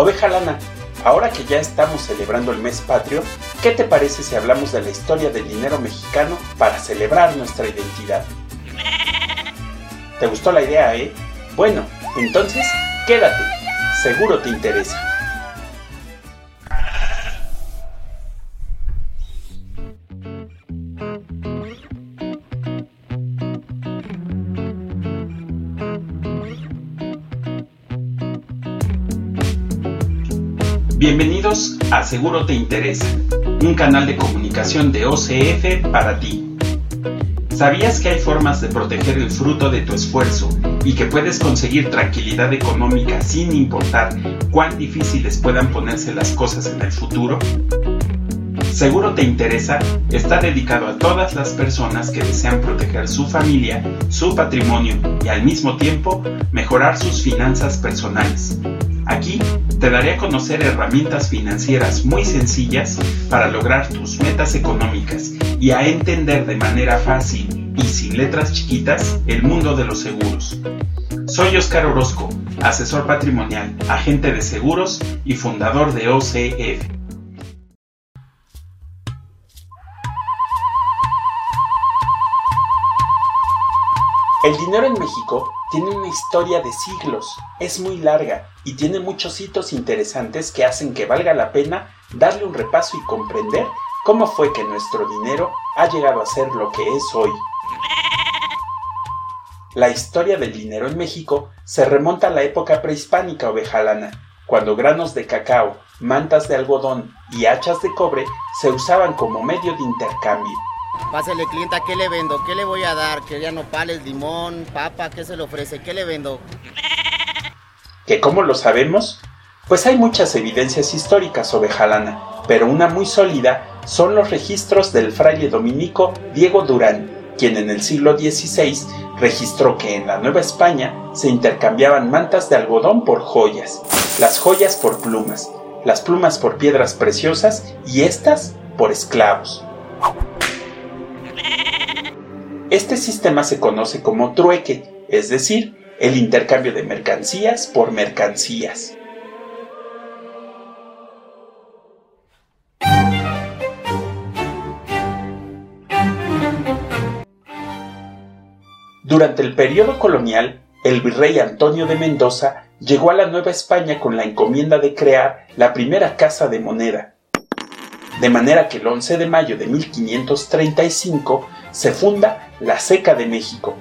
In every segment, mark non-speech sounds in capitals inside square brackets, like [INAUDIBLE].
Oveja Lana, ahora que ya estamos celebrando el mes patrio, ¿qué te parece si hablamos de la historia del dinero mexicano para celebrar nuestra identidad? ¿Te gustó la idea, eh? Bueno, entonces, quédate, seguro te interesa. Bienvenidos a Seguro Te Interesa, un canal de comunicación de OCF para ti. ¿Sabías que hay formas de proteger el fruto de tu esfuerzo y que puedes conseguir tranquilidad económica sin importar cuán difíciles puedan ponerse las cosas en el futuro? Seguro Te Interesa está dedicado a todas las personas que desean proteger su familia, su patrimonio y al mismo tiempo mejorar sus finanzas personales. Aquí te daré a conocer herramientas financieras muy sencillas para lograr tus metas económicas y a entender de manera fácil y sin letras chiquitas el mundo de los seguros. Soy Oscar Orozco, asesor patrimonial, agente de seguros y fundador de OCF. El dinero en México tiene una historia de siglos, es muy larga y tiene muchos hitos interesantes que hacen que valga la pena darle un repaso y comprender cómo fue que nuestro dinero ha llegado a ser lo que es hoy. La historia del dinero en México se remonta a la época prehispánica ovejalana, cuando granos de cacao, mantas de algodón y hachas de cobre se usaban como medio de intercambio. Pásale, clienta, ¿qué le vendo? ¿Qué le voy a dar? ¿Quería nopales, limón, papa? ¿Qué se le ofrece? ¿Qué le vendo? ¿Que cómo lo sabemos? Pues hay muchas evidencias históricas sobre Jalana, pero una muy sólida son los registros del fraile dominico Diego Durán, quien en el siglo XVI registró que en la Nueva España se intercambiaban mantas de algodón por joyas, las joyas por plumas, las plumas por piedras preciosas y estas por esclavos. Este sistema se conoce como trueque, es decir, el intercambio de mercancías por mercancías. Durante el periodo colonial, el virrey Antonio de Mendoza llegó a la Nueva España con la encomienda de crear la primera casa de moneda. De manera que el 11 de mayo de 1535 se funda la Seca de México.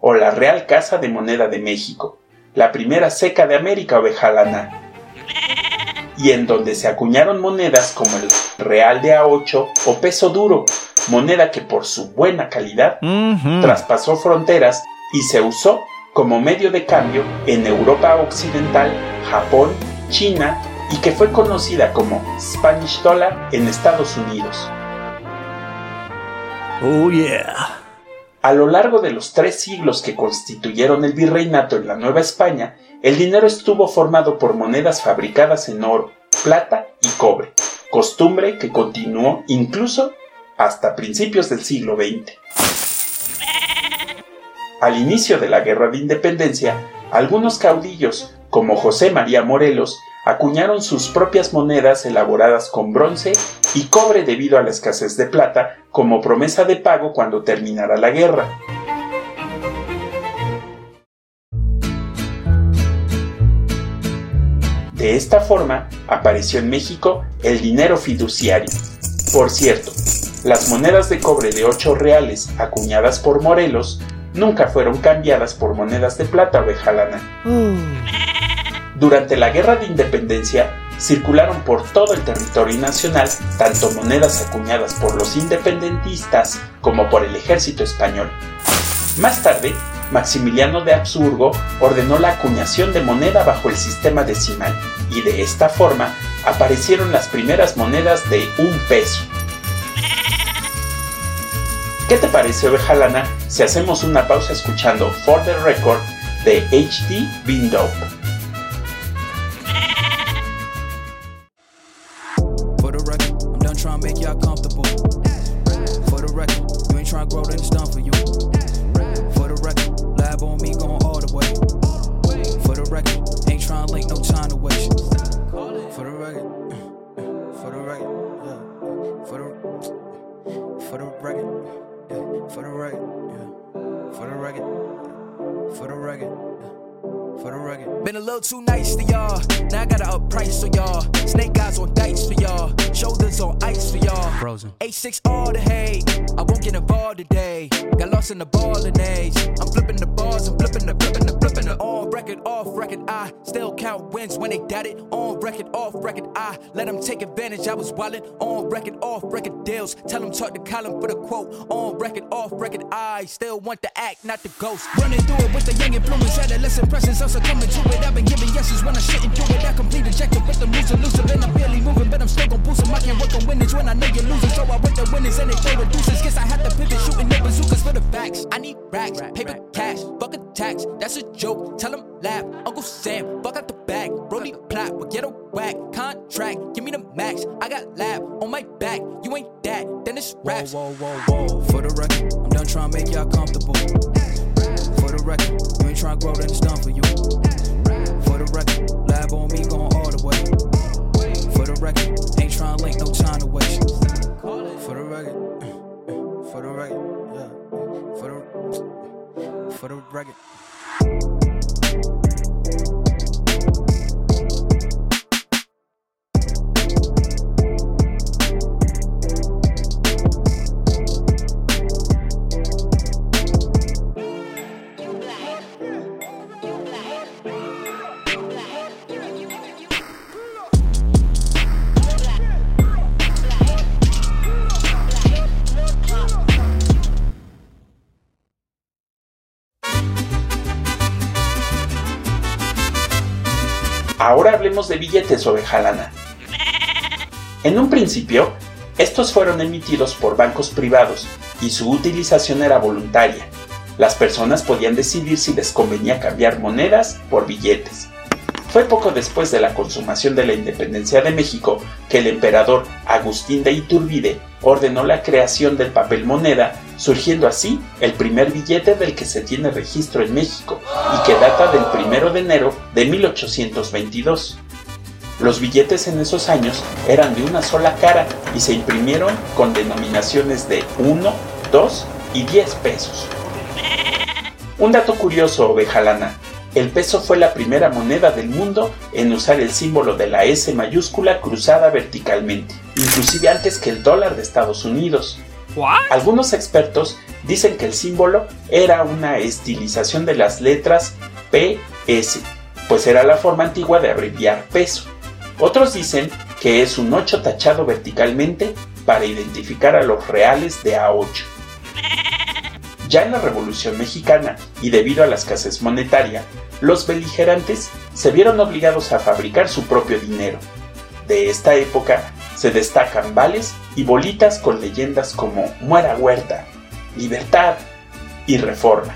O la Real Casa de Moneda de México, la primera seca de América ovejalana, y en donde se acuñaron monedas como el Real de A8 o peso duro, moneda que por su buena calidad traspasó fronteras y se usó como medio de cambio en Europa Occidental, Japón China y que fue conocida como Spanish Dollar en Estados Unidos. Oh yeah. A lo largo de los tres siglos que constituyeron el virreinato en la Nueva España, el dinero estuvo formado por monedas fabricadas en oro, plata y cobre, costumbre que continuó incluso hasta principios del siglo XX. Al inicio de la Guerra de Independencia, algunos caudillos como José María Morelos, acuñaron sus propias monedas elaboradas con bronce y cobre debido a la escasez de plata como promesa de pago cuando terminara la guerra. De esta forma apareció en México el dinero fiduciario. Por cierto, las monedas de cobre de 8 reales acuñadas por Morelos nunca fueron cambiadas por monedas de plata o de jalana. Durante la Guerra de Independencia, circularon por todo el territorio nacional tanto monedas acuñadas por los independentistas como por el ejército español. Más tarde, Maximiliano de Habsburgo ordenó la acuñación de moneda bajo el sistema decimal y de esta forma aparecieron las primeras monedas de un peso. ¿Qué te parece, oveja lana, si hacemos una pausa escuchando For the Record de HD Window? for the record, ain't trying to waste. For the record, for the record. For the, for the record. For the record, yeah. For the record, for the record. For the record. Been a little too nice to y'all. Now I gotta up price for y'all. Snake eyes on dice for y'all. Shoulders on ice for y'all. Frozen. A6 all the hate. I won't get involved today. Got lost in the ball and age. I'm flipping the bars, I'm flipping the flipping the flipping the on record, off record. I still count wins when they doubt it. On record, off record. I let them take advantage. I was wildin' on record, off record deals. Tell them talk to Colin for the quote. On record, off record. I still want the act, not the ghost. Running through it with the young influence, adolescent presence. I'm succumbing to it. I've been giving yeses when I shouldn't do it. I complete ejected with the moves elusive, and I'm barely moving, but I'm still gon' boost 'em. I can't work on winners when I know you're losing, so I work the winners and they throw the deuces. Guess I have to pivot, shooting the bazookas for the facts. I need racks, paper cash, fuck a tax. That's a joke. Tell them laugh. Uncle Sam, fuck out the bag. Brody plot, but get a whack. Contract, give me the max. I got lab on my back. You ain't that, then it's raps. Whoa, whoa, whoa, whoa. For the record, I'm done trying to make y'all comfortable. For the record, you ain't trying to grow, then it's done for you. For the record, lab on me going all the way. For the record, ain't trying to link, no time to waste. For the record, [CLEARS THROAT] for the record, yeah. For the, for the record. Ahora hablemos de billetes ovejalana. En un principio, estos fueron emitidos por bancos privados y su utilización era voluntaria. Las personas podían decidir si les convenía cambiar monedas por billetes. Fue poco después de la consumación de la independencia de México que el emperador Agustín de Iturbide ordenó la creación del papel moneda, surgiendo así el primer billete del que se tiene registro en México y que data del 1 de enero de 1822. Los billetes en esos años eran de una sola cara y se imprimieron con denominaciones de 1, 2 y 10 pesos. Un dato curioso, ovejalana, el peso fue la primera moneda del mundo en usar el símbolo de la S mayúscula cruzada verticalmente, inclusive antes que el dólar de Estados Unidos. Algunos expertos dicen que el símbolo era una estilización de las letras PS, pues era la forma antigua de abreviar peso. Otros dicen que es un 8 tachado verticalmente para identificar a los reales de A8. Ya en la Revolución Mexicana, y debido a la escasez monetaria, los beligerantes se vieron obligados a fabricar su propio dinero. De esta época se destacan vales y bolitas con leyendas como Muera Huerta, Libertad y Reforma.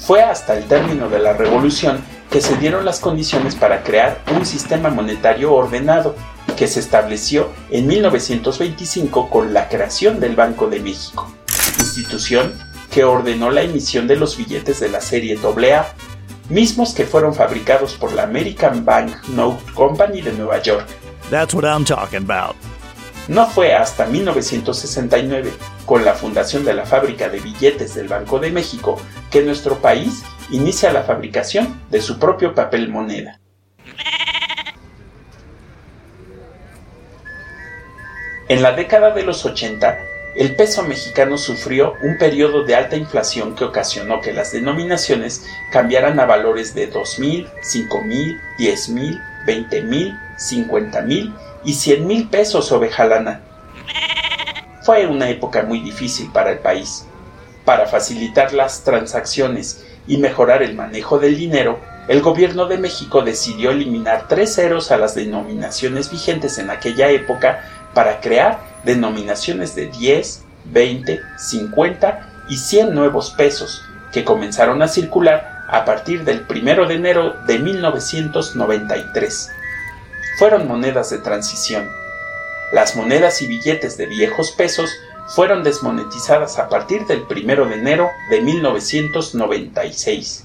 Fue hasta el término de la Revolución que se dieron las condiciones para crear un sistema monetario ordenado, que se estableció en 1925 con la creación del Banco de México, institución que ordenó la emisión de los billetes de la serie AA, mismos que fueron fabricados por la American Bank Note Company de Nueva York. That's what I'm talking about. No fue hasta 1969, con la fundación de la fábrica de billetes del Banco de México, que nuestro país inicia la fabricación de su propio papel moneda. En la década de los 80, el peso mexicano sufrió un periodo de alta inflación que ocasionó que las denominaciones cambiaran a valores de 2.000, 5.000, 10.000, 20.000, 50.000 y 100.000 pesos ovejalana. Fue una época muy difícil para el país. Para facilitar las transacciones y mejorar el manejo del dinero, el gobierno de México decidió eliminar tres ceros a las denominaciones vigentes en aquella época para crear denominaciones de 10, 20, 50 y 100 nuevos pesos que comenzaron a circular a partir del 1 de enero de 1993. Fueron monedas de transición. Las monedas y billetes de viejos pesos fueron desmonetizadas a partir del 1 de enero de 1996.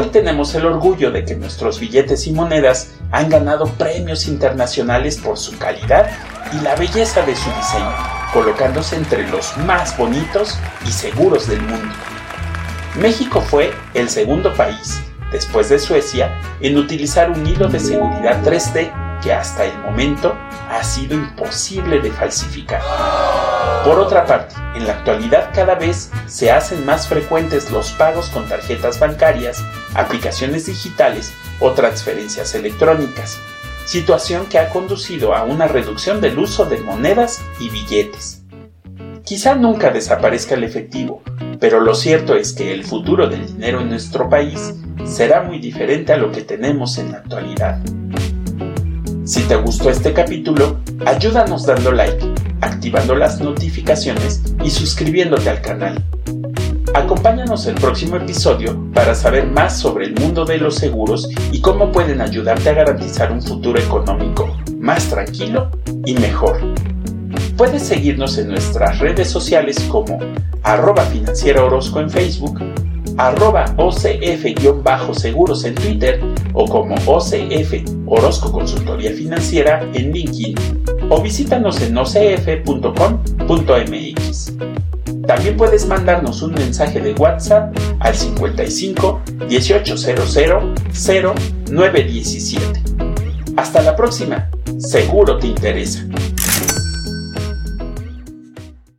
Hoy tenemos el orgullo de que nuestros billetes y monedas han ganado premios internacionales por su calidad y la belleza de su diseño, colocándose entre los más bonitos y seguros del mundo. México fue el segundo país, después de Suecia, en utilizar un hilo de seguridad 3D que hasta el momento ha sido imposible de falsificar. Por otra parte, en la actualidad cada vez se hacen más frecuentes los pagos con tarjetas bancarias, aplicaciones digitales o transferencias electrónicas, situación que ha conducido a una reducción del uso de monedas y billetes. Quizá nunca desaparezca el efectivo, pero lo cierto es que el futuro del dinero en nuestro país será muy diferente a lo que tenemos en la actualidad. Si te gustó este capítulo, ayúdanos dando like, activando las notificaciones y suscribiéndote al canal. Acompáñanos el próximo episodio para saber más sobre el mundo de los seguros y cómo pueden ayudarte a garantizar un futuro económico más tranquilo y mejor. Puedes seguirnos en nuestras redes sociales como arroba financiera Orozco en Facebook arroba OCF-seguros en Twitter o como OCF Orozco Consultoría Financiera en LinkedIn o visítanos en ocf.com.mx. También puedes mandarnos un mensaje de WhatsApp al 55 1800 0917. Hasta la próxima, seguro te interesa.